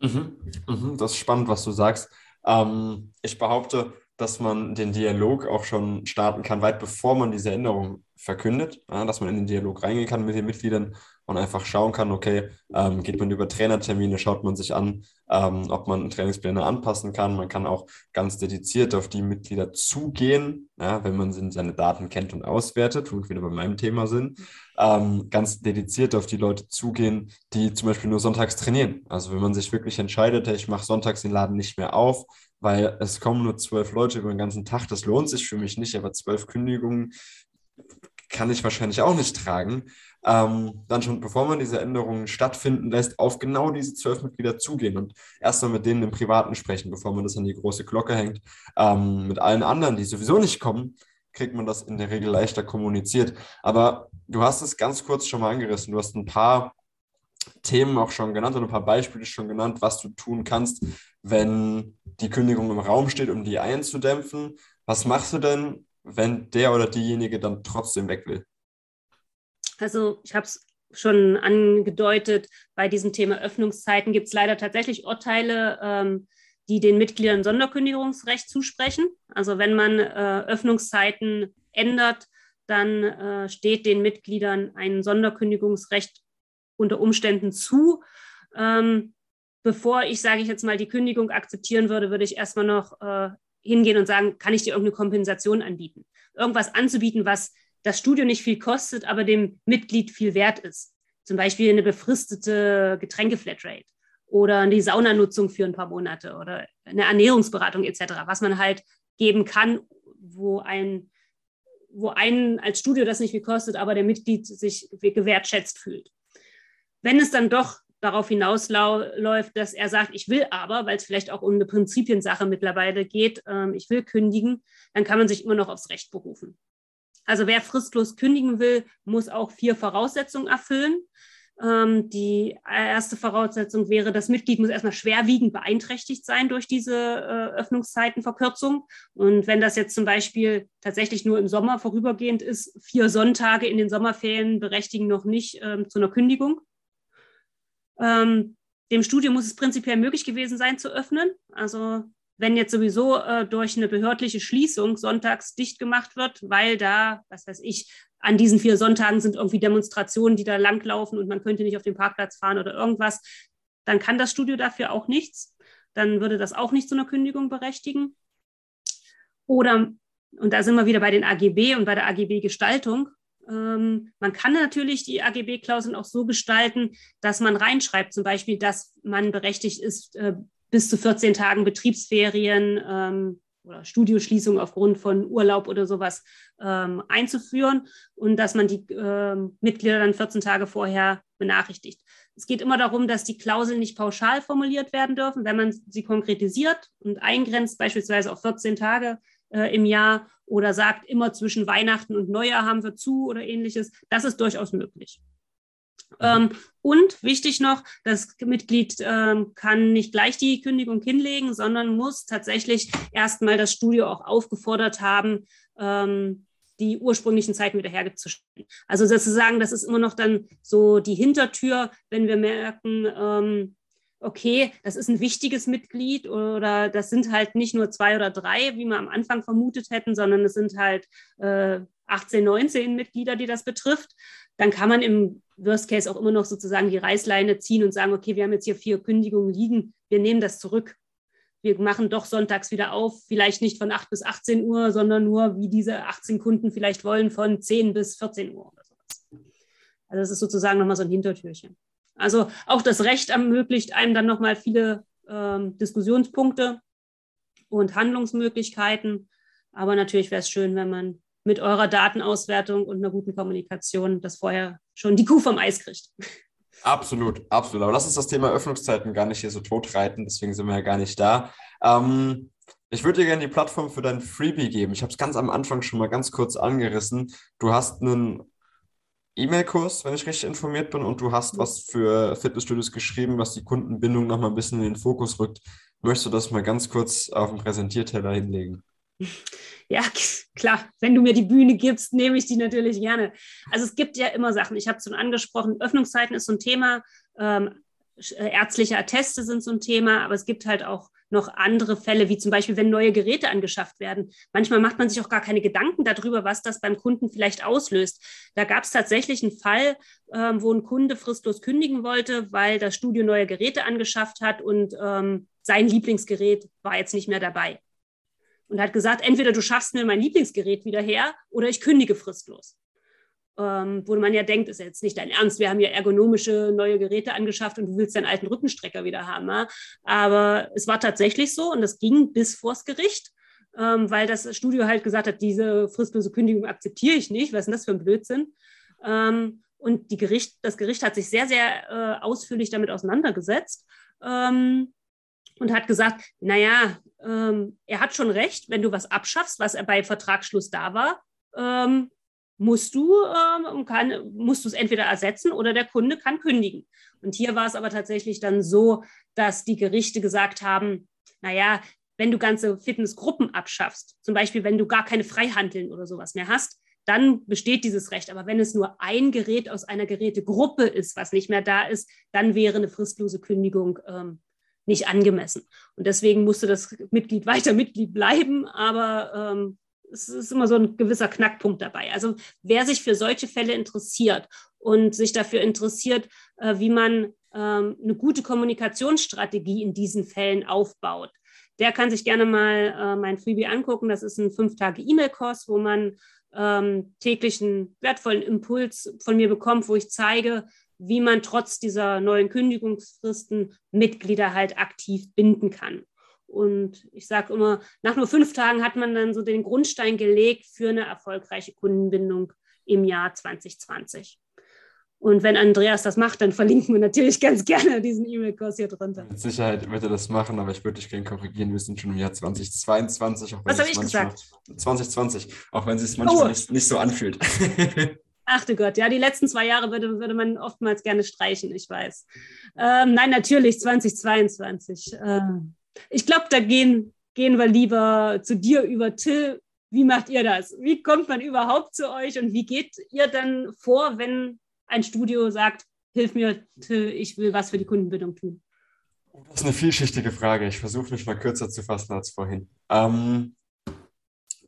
Mhm. Mhm. Das ist spannend, was du sagst. Ähm, ich behaupte, dass man den Dialog auch schon starten kann, weit bevor man diese Änderung verkündet, ja, dass man in den Dialog reingehen kann mit den Mitgliedern und einfach schauen kann, okay, ähm, geht man über Trainertermine, schaut man sich an, ähm, ob man Trainingspläne anpassen kann. Man kann auch ganz dediziert auf die Mitglieder zugehen, ja, wenn man seine Daten kennt und auswertet, wo wir wieder bei meinem Thema sind, ähm, ganz dediziert auf die Leute zugehen, die zum Beispiel nur sonntags trainieren. Also wenn man sich wirklich entscheidet, ich mache sonntags den Laden nicht mehr auf, weil es kommen nur zwölf Leute über den ganzen Tag, das lohnt sich für mich nicht, aber zwölf Kündigungen kann ich wahrscheinlich auch nicht tragen, ähm, dann schon, bevor man diese Änderungen stattfinden lässt, auf genau diese zwölf Mitglieder zugehen und erstmal mit denen im Privaten sprechen, bevor man das an die große Glocke hängt. Ähm, mit allen anderen, die sowieso nicht kommen, kriegt man das in der Regel leichter kommuniziert. Aber du hast es ganz kurz schon mal angerissen. Du hast ein paar Themen auch schon genannt und ein paar Beispiele schon genannt, was du tun kannst, wenn die Kündigung im Raum steht, um die einzudämpfen. Was machst du denn, wenn der oder diejenige dann trotzdem weg will?
Also ich habe es schon angedeutet, bei diesem Thema Öffnungszeiten gibt es leider tatsächlich Urteile, ähm, die den Mitgliedern Sonderkündigungsrecht zusprechen. Also wenn man äh, Öffnungszeiten ändert, dann äh, steht den Mitgliedern ein Sonderkündigungsrecht unter Umständen zu. Ähm, bevor ich, sage ich jetzt mal, die Kündigung akzeptieren würde, würde ich erstmal noch äh, hingehen und sagen, kann ich dir irgendeine Kompensation anbieten? Irgendwas anzubieten, was das Studio nicht viel kostet, aber dem Mitglied viel wert ist. Zum Beispiel eine befristete Getränkeflatrate oder die Saunanutzung für ein paar Monate oder eine Ernährungsberatung etc., was man halt geben kann, wo ein, wo einen als Studio das nicht viel kostet, aber der Mitglied sich gewertschätzt fühlt. Wenn es dann doch darauf hinausläuft, dass er sagt, ich will aber, weil es vielleicht auch um eine Prinzipiensache mittlerweile geht, ähm, ich will kündigen, dann kann man sich immer noch aufs Recht berufen. Also wer fristlos kündigen will, muss auch vier Voraussetzungen erfüllen. Ähm, die erste Voraussetzung wäre, das Mitglied muss erstmal schwerwiegend beeinträchtigt sein durch diese äh, Öffnungszeitenverkürzung. Und wenn das jetzt zum Beispiel tatsächlich nur im Sommer vorübergehend ist, vier Sonntage in den Sommerferien berechtigen noch nicht ähm, zu einer Kündigung. Ähm, dem Studio muss es prinzipiell möglich gewesen sein zu öffnen. Also wenn jetzt sowieso äh, durch eine behördliche Schließung sonntags dicht gemacht wird, weil da, was weiß ich, an diesen vier Sonntagen sind irgendwie Demonstrationen, die da langlaufen und man könnte nicht auf den Parkplatz fahren oder irgendwas, dann kann das Studio dafür auch nichts. Dann würde das auch nicht zu einer Kündigung berechtigen. Oder, und da sind wir wieder bei den AGB und bei der AGB-Gestaltung, ähm, man kann natürlich die AGB-Klauseln auch so gestalten, dass man reinschreibt, zum Beispiel, dass man berechtigt ist, äh, bis zu 14 Tagen Betriebsferien ähm, oder Studioschließung aufgrund von Urlaub oder sowas ähm, einzuführen und dass man die Mitglieder dann 14 Tage vorher benachrichtigt. Es geht immer darum, dass die Klauseln nicht pauschal formuliert werden dürfen. Wenn man sie konkretisiert und eingrenzt, beispielsweise auf 14 Tage äh, im Jahr oder sagt, immer zwischen Weihnachten und Neujahr haben wir zu oder ähnliches. Das ist durchaus möglich. Ähm, und wichtig noch, das Mitglied ähm, kann nicht gleich die Kündigung hinlegen, sondern muss tatsächlich erstmal das Studio auch aufgefordert haben, ähm, die ursprünglichen Zeiten wieder herzustellen. Also sozusagen, das ist immer noch dann so die Hintertür, wenn wir merken, ähm, okay, das ist ein wichtiges Mitglied oder das sind halt nicht nur zwei oder drei, wie wir am Anfang vermutet hätten, sondern es sind halt äh, 18, 19 Mitglieder, die das betrifft, dann kann man im Worst Case auch immer noch sozusagen die Reißleine ziehen und sagen, okay, wir haben jetzt hier vier Kündigungen liegen, wir nehmen das zurück. Wir machen doch sonntags wieder auf, vielleicht nicht von 8 bis 18 Uhr, sondern nur, wie diese 18 Kunden vielleicht wollen, von 10 bis 14 Uhr oder sowas. Also das ist sozusagen nochmal so ein Hintertürchen. Also auch das Recht ermöglicht einem dann nochmal viele ähm, Diskussionspunkte und Handlungsmöglichkeiten. Aber natürlich wäre es schön, wenn man mit eurer Datenauswertung und einer guten Kommunikation das vorher schon die Kuh vom Eis kriegt.
Absolut, absolut. Aber lass uns das Thema Öffnungszeiten gar nicht hier so totreiten, deswegen sind wir ja gar nicht da. Ähm, ich würde dir gerne die Plattform für dein Freebie geben. Ich habe es ganz am Anfang schon mal ganz kurz angerissen. Du hast einen E-Mail-Kurs, wenn ich richtig informiert bin, und du hast was für Fitnessstudios geschrieben, was die Kundenbindung nochmal ein bisschen in den Fokus rückt. möchtest du das mal ganz kurz auf den Präsentierteller hinlegen?
Ja, klar, wenn du mir die Bühne gibst, nehme ich die natürlich gerne. Also es gibt ja immer Sachen. Ich habe es schon angesprochen, Öffnungszeiten ist so ein Thema, ähm, äh, ärztliche Atteste sind so ein Thema, aber es gibt halt auch noch andere Fälle, wie zum Beispiel, wenn neue Geräte angeschafft werden. Manchmal macht man sich auch gar keine Gedanken darüber, was das beim Kunden vielleicht auslöst. Da gab es tatsächlich einen Fall, ähm, wo ein Kunde fristlos kündigen wollte, weil das Studio neue Geräte angeschafft hat und ähm, sein Lieblingsgerät war jetzt nicht mehr dabei. Und hat gesagt, entweder du schaffst mir mein Lieblingsgerät wieder her oder ich kündige fristlos ähm, wo man ja denkt, ist jetzt nicht dein Ernst, wir haben ja ergonomische neue Geräte angeschafft und du willst deinen alten Rückenstrecker wieder haben. Ja? Aber es war tatsächlich so und das ging bis vors Gericht, ähm, weil das Studio halt gesagt hat, diese fristlose Kündigung akzeptiere ich nicht, was ist denn das für ein Blödsinn? Ähm, und die Gericht, das Gericht hat sich sehr, sehr äh, ausführlich damit auseinandergesetzt ähm, und hat gesagt, naja, ähm, er hat schon recht, wenn du was abschaffst, was bei Vertragsschluss da war, ähm, musst du ähm, kann, musst du es entweder ersetzen oder der Kunde kann kündigen. Und hier war es aber tatsächlich dann so, dass die Gerichte gesagt haben, naja, wenn du ganze Fitnessgruppen abschaffst, zum Beispiel wenn du gar keine Freihandeln oder sowas mehr hast, dann besteht dieses Recht. Aber wenn es nur ein Gerät aus einer Gerätegruppe ist, was nicht mehr da ist, dann wäre eine fristlose Kündigung ähm, nicht angemessen. Und deswegen musste das Mitglied weiter Mitglied bleiben, aber ähm, es ist immer so ein gewisser Knackpunkt dabei. Also wer sich für solche Fälle interessiert und sich dafür interessiert, äh, wie man ähm, eine gute Kommunikationsstrategie in diesen Fällen aufbaut, der kann sich gerne mal äh, mein Freebie angucken. Das ist ein fünf Tage E-Mail-Kurs, wo man ähm, täglich einen wertvollen Impuls von mir bekommt, wo ich zeige, wie man trotz dieser neuen Kündigungsfristen Mitglieder halt aktiv binden kann. Und ich sage immer, nach nur fünf Tagen hat man dann so den Grundstein gelegt für eine erfolgreiche Kundenbindung im Jahr 2020. Und wenn Andreas das macht, dann verlinken wir natürlich ganz gerne diesen E-Mail-Kurs hier drunter.
Mit Sicherheit wird er das machen, aber ich würde dich gerne korrigieren. Wir sind schon im Jahr 2022.
Was habe ich gesagt?
2020, auch wenn es sich manchmal oh. nicht, nicht so anfühlt.
Ach du Gott, ja, die letzten zwei Jahre würde, würde man oftmals gerne streichen, ich weiß. Ähm, nein, natürlich 2022. Ähm, ich glaube, da gehen, gehen wir lieber zu dir über Till. Wie macht ihr das? Wie kommt man überhaupt zu euch und wie geht ihr dann vor, wenn ein Studio sagt, hilf mir, Till, ich will was für die Kundenbindung tun?
Das ist eine vielschichtige Frage. Ich versuche mich mal kürzer zu fassen als vorhin. Ähm,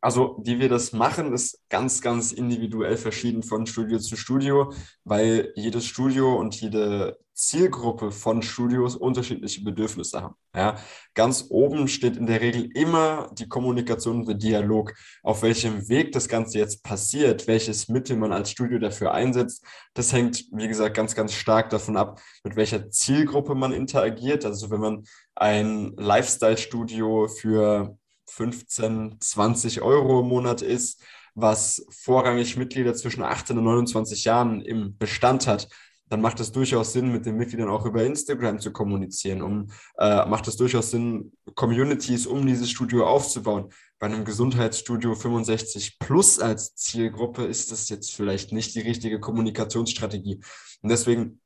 also, wie wir das machen, ist ganz, ganz individuell verschieden von Studio zu Studio, weil jedes Studio und jede Zielgruppe von Studios unterschiedliche Bedürfnisse haben. Ja, ganz oben steht in der Regel immer die Kommunikation und der Dialog. Auf welchem Weg das Ganze jetzt passiert, welches Mittel man als Studio dafür einsetzt, das hängt, wie gesagt, ganz, ganz stark davon ab, mit welcher Zielgruppe man interagiert. Also wenn man ein Lifestyle-Studio für 15, 20 Euro im Monat ist, was vorrangig Mitglieder zwischen 18 und 29 Jahren im Bestand hat, dann macht es durchaus Sinn, mit den Mitgliedern auch über Instagram zu kommunizieren. Um, äh, macht es durchaus Sinn, Communities um dieses Studio aufzubauen. Bei einem Gesundheitsstudio 65 plus als Zielgruppe ist das jetzt vielleicht nicht die richtige Kommunikationsstrategie. Und deswegen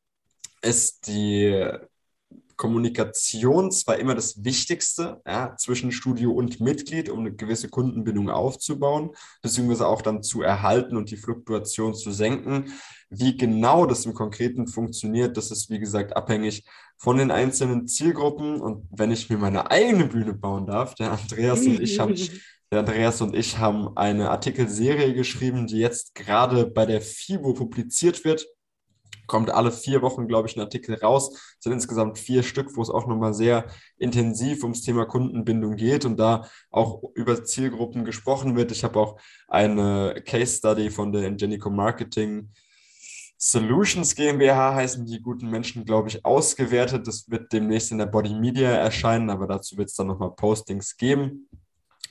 ist die Kommunikation zwar immer das Wichtigste ja, zwischen Studio und Mitglied, um eine gewisse Kundenbindung aufzubauen, beziehungsweise auch dann zu erhalten und die Fluktuation zu senken. Wie genau das im Konkreten funktioniert, das ist wie gesagt abhängig von den einzelnen Zielgruppen. Und wenn ich mir meine eigene Bühne bauen darf, der Andreas und ich haben der Andreas und ich haben eine Artikelserie geschrieben, die jetzt gerade bei der FIBO publiziert wird kommt alle vier Wochen, glaube ich, ein Artikel raus. Es sind insgesamt vier Stück, wo es auch nochmal sehr intensiv ums Thema Kundenbindung geht und da auch über Zielgruppen gesprochen wird. Ich habe auch eine Case Study von der Ingenico Marketing Solutions GmbH heißen die guten Menschen, glaube ich, ausgewertet. Das wird demnächst in der Body Media erscheinen, aber dazu wird es dann nochmal Postings geben.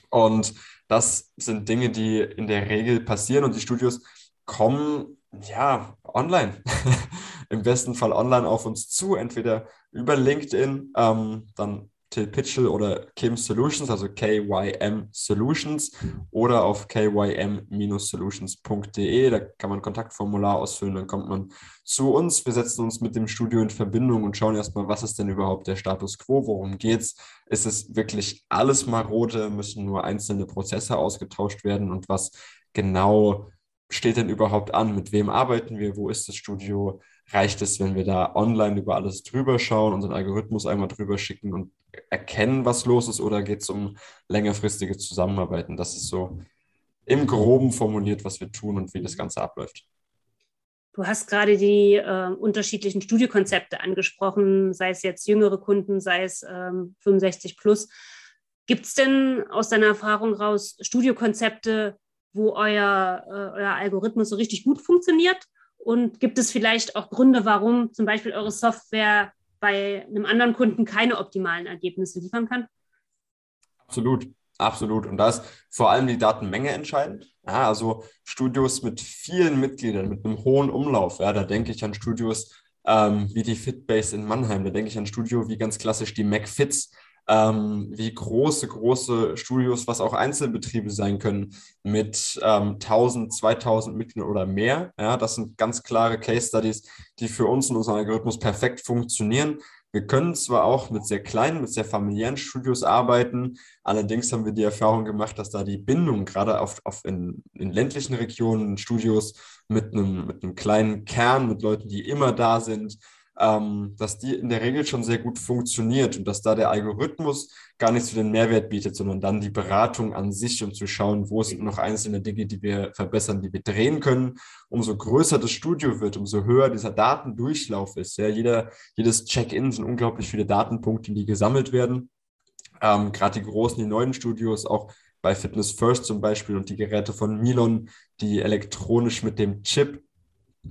Und das sind Dinge, die in der Regel passieren und die Studios kommen ja, online. Im besten Fall online auf uns zu, entweder über LinkedIn, ähm, dann Till Pitchell oder Kim Solutions, also KYM Solutions oder auf kym-solutions.de. Da kann man ein Kontaktformular ausfüllen, dann kommt man zu uns. Wir setzen uns mit dem Studio in Verbindung und schauen erstmal, was ist denn überhaupt der Status quo, worum geht's? Ist es wirklich alles marode? Müssen nur einzelne Prozesse ausgetauscht werden und was genau steht denn überhaupt an? Mit wem arbeiten wir? Wo ist das Studio? Reicht es, wenn wir da online über alles drüber schauen, unseren Algorithmus einmal drüber schicken und erkennen, was los ist, oder geht es um längerfristige Zusammenarbeiten? Das ist so im Groben formuliert, was wir tun und wie das Ganze abläuft.
Du hast gerade die äh, unterschiedlichen Studiokonzepte angesprochen, sei es jetzt jüngere Kunden, sei es ähm, 65 plus. Gibt es denn aus deiner Erfahrung raus Studiokonzepte, wo euer, äh, euer Algorithmus so richtig gut funktioniert? Und gibt es vielleicht auch Gründe, warum zum Beispiel eure Software bei einem anderen Kunden keine optimalen Ergebnisse liefern kann?
Absolut, absolut. Und da ist vor allem die Datenmenge entscheidend. Ja, also Studios mit vielen Mitgliedern, mit einem hohen Umlauf. Ja, da denke ich an Studios ähm, wie die Fitbase in Mannheim. Da denke ich an Studio wie ganz klassisch die MacFits ähm, wie große, große Studios, was auch Einzelbetriebe sein können, mit ähm, 1000, 2000 Mitgliedern oder mehr. Ja, das sind ganz klare Case Studies, die für uns und unseren Algorithmus perfekt funktionieren. Wir können zwar auch mit sehr kleinen, mit sehr familiären Studios arbeiten, allerdings haben wir die Erfahrung gemacht, dass da die Bindung gerade auf, auf in, in ländlichen Regionen, Studios mit einem, mit einem kleinen Kern, mit Leuten, die immer da sind, ähm, dass die in der Regel schon sehr gut funktioniert und dass da der Algorithmus gar nicht so den Mehrwert bietet, sondern dann die Beratung an sich, um zu schauen, wo sind noch einzelne Dinge, die wir verbessern, die wir drehen können. Umso größer das Studio wird, umso höher dieser Datendurchlauf ist. Ja, jeder, jedes Check-in sind unglaublich viele Datenpunkte, die gesammelt werden. Ähm, Gerade die großen, die neuen Studios, auch bei Fitness First zum Beispiel und die Geräte von Milon, die elektronisch mit dem Chip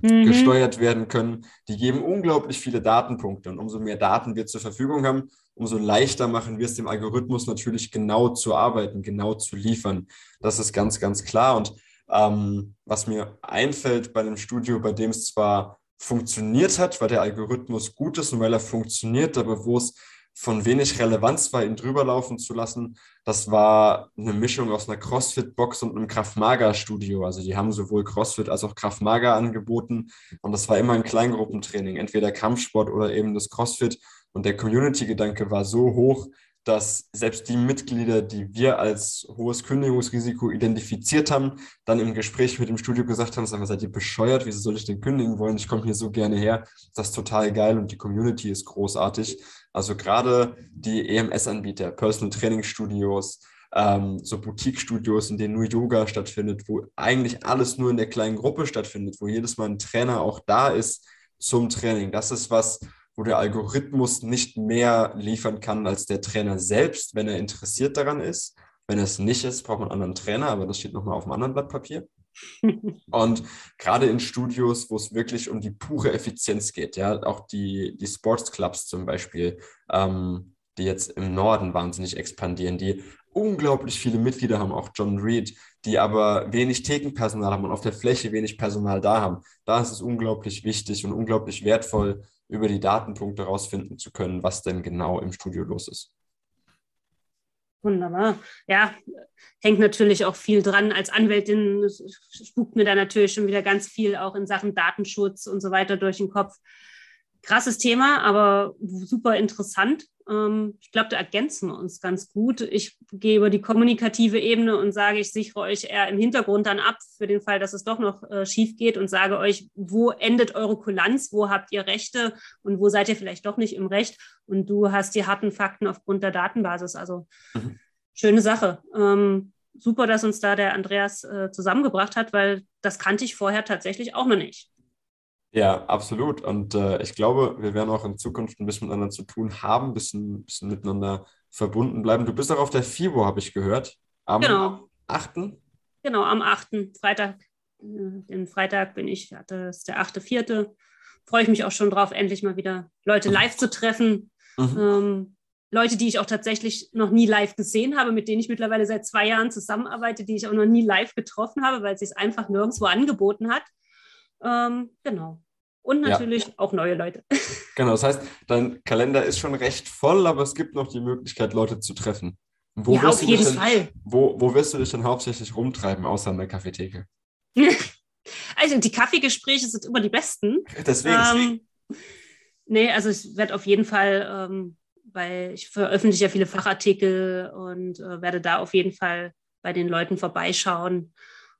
mhm. gesteuert werden können. Die geben unglaublich viele Datenpunkte und umso mehr Daten wir zur Verfügung haben, umso leichter machen wir es dem Algorithmus natürlich genau zu arbeiten, genau zu liefern. Das ist ganz, ganz klar. Und ähm, was mir einfällt bei einem Studio, bei dem es zwar funktioniert hat, weil der Algorithmus gut ist und weil er funktioniert, aber wo es von wenig Relevanz war, ihn drüber laufen zu lassen. Das war eine Mischung aus einer CrossFit-Box und einem Kraft-Maga-Studio. Also die haben sowohl CrossFit als auch Kraft-Maga angeboten und das war immer ein Kleingruppentraining, entweder Kampfsport oder eben das CrossFit. Und der Community-Gedanke war so hoch, dass selbst die Mitglieder, die wir als hohes Kündigungsrisiko identifiziert haben, dann im Gespräch mit dem Studio gesagt haben, sagen wir, seid ihr bescheuert, wieso soll ich denn kündigen wollen? Ich komme hier so gerne her, das ist total geil und die Community ist großartig. Also gerade die EMS-Anbieter, Personal Training Studios, ähm, so Boutique-Studios, in denen nur Yoga stattfindet, wo eigentlich alles nur in der kleinen Gruppe stattfindet, wo jedes Mal ein Trainer auch da ist zum Training. Das ist was, wo der Algorithmus nicht mehr liefern kann als der Trainer selbst, wenn er interessiert daran ist. Wenn er es nicht ist, braucht man einen anderen Trainer, aber das steht nochmal auf einem anderen Blatt Papier. und gerade in Studios, wo es wirklich um die pure Effizienz geht, ja, auch die, die Sportsclubs zum Beispiel, ähm, die jetzt im Norden wahnsinnig expandieren, die unglaublich viele Mitglieder haben, auch John Reed, die aber wenig Thekenpersonal haben und auf der Fläche wenig Personal da haben. Da ist es unglaublich wichtig und unglaublich wertvoll, über die Datenpunkte herausfinden zu können, was denn genau im Studio los ist.
Wunderbar. Ja, hängt natürlich auch viel dran. Als Anwältin spukt mir da natürlich schon wieder ganz viel auch in Sachen Datenschutz und so weiter durch den Kopf krasses Thema, aber super interessant. Ähm, ich glaube, da ergänzen wir uns ganz gut. Ich gehe über die kommunikative Ebene und sage, ich sichere euch eher im Hintergrund dann ab, für den Fall, dass es doch noch äh, schief geht und sage euch, wo endet eure Kulanz, wo habt ihr Rechte und wo seid ihr vielleicht doch nicht im Recht. Und du hast die harten Fakten aufgrund der Datenbasis. Also mhm. schöne Sache. Ähm, super, dass uns da der Andreas äh, zusammengebracht hat, weil das kannte ich vorher tatsächlich auch noch nicht.
Ja, absolut. Und äh, ich glaube, wir werden auch in Zukunft ein bisschen miteinander zu tun haben, ein bisschen, bisschen miteinander verbunden bleiben. Du bist auch auf der FIBO, habe ich gehört. Am genau. 8.
Genau, am 8. Freitag. Äh, den Freitag bin ich, das ist der 8.4. Freue ich mich auch schon drauf, endlich mal wieder Leute live zu treffen. Mhm. Ähm, Leute, die ich auch tatsächlich noch nie live gesehen habe, mit denen ich mittlerweile seit zwei Jahren zusammenarbeite, die ich auch noch nie live getroffen habe, weil es sich einfach nirgendwo angeboten hat. Ähm, genau. Und natürlich ja. auch neue Leute.
Genau, das heißt, dein Kalender ist schon recht voll, aber es gibt noch die Möglichkeit, Leute zu treffen.
Wo ja, auf jeden
denn,
Fall.
Wo, wo wirst du dich denn hauptsächlich rumtreiben, außer in der Cafetheke?
Also die Kaffeegespräche sind immer die besten.
Deswegen. Ähm,
nee, also ich werde auf jeden Fall, ähm, weil ich veröffentliche ja viele Fachartikel und äh, werde da auf jeden Fall bei den Leuten vorbeischauen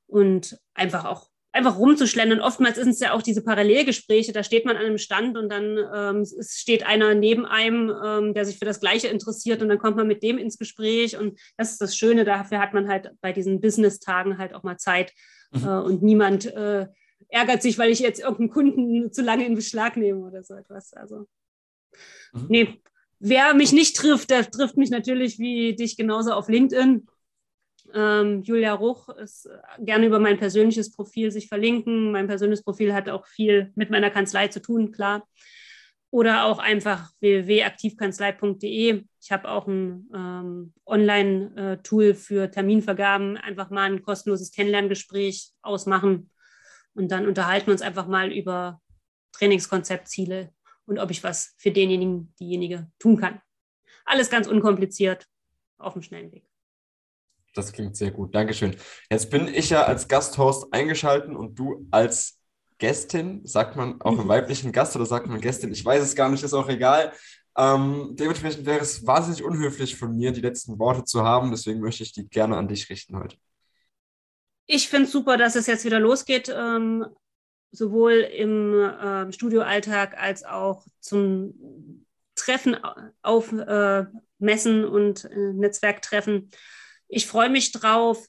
und einfach auch einfach rumzuschlendern. Oftmals sind es ja auch diese Parallelgespräche, da steht man an einem Stand und dann ähm, es steht einer neben einem, ähm, der sich für das Gleiche interessiert und dann kommt man mit dem ins Gespräch und das ist das Schöne, dafür hat man halt bei diesen Business-Tagen halt auch mal Zeit mhm. äh, und niemand äh, ärgert sich, weil ich jetzt irgendeinen Kunden zu lange in Beschlag nehme oder so etwas. Also, mhm. nee, wer mich nicht trifft, der trifft mich natürlich wie dich genauso auf LinkedIn. Ähm, Julia Ruch ist äh, gerne über mein persönliches Profil sich verlinken. Mein persönliches Profil hat auch viel mit meiner Kanzlei zu tun, klar. Oder auch einfach www.aktivkanzlei.de. Ich habe auch ein ähm, Online-Tool äh, für Terminvergaben. Einfach mal ein kostenloses Kennenlerngespräch ausmachen. Und dann unterhalten wir uns einfach mal über Trainingskonzeptziele und ob ich was für denjenigen, diejenige tun kann. Alles ganz unkompliziert, auf dem schnellen Weg.
Das klingt sehr gut. Dankeschön. Jetzt bin ich ja als Gasthost eingeschalten und du als Gästin, sagt man auch im weiblichen Gast oder sagt man Gästin? Ich weiß es gar nicht, ist auch egal. Ähm, dementsprechend wäre es wahnsinnig unhöflich von mir, die letzten Worte zu haben. Deswegen möchte ich die gerne an dich richten heute.
Ich finde es super, dass es jetzt wieder losgeht, ähm, sowohl im äh, Studioalltag als auch zum Treffen auf äh, Messen und äh, Netzwerktreffen. Ich freue mich drauf.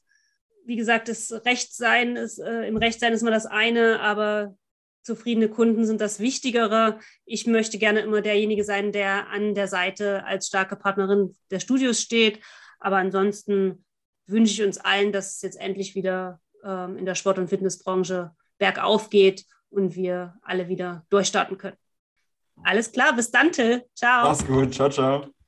Wie gesagt, das Rechtsein ist, äh, im Rechtsein ist immer das eine, aber zufriedene Kunden sind das Wichtigere. Ich möchte gerne immer derjenige sein, der an der Seite als starke Partnerin der Studios steht. Aber ansonsten wünsche ich uns allen, dass es jetzt endlich wieder ähm, in der Sport- und Fitnessbranche bergauf geht und wir alle wieder durchstarten können. Alles klar, bis dann, Till. Ciao.
Mach's gut. Ciao, ciao.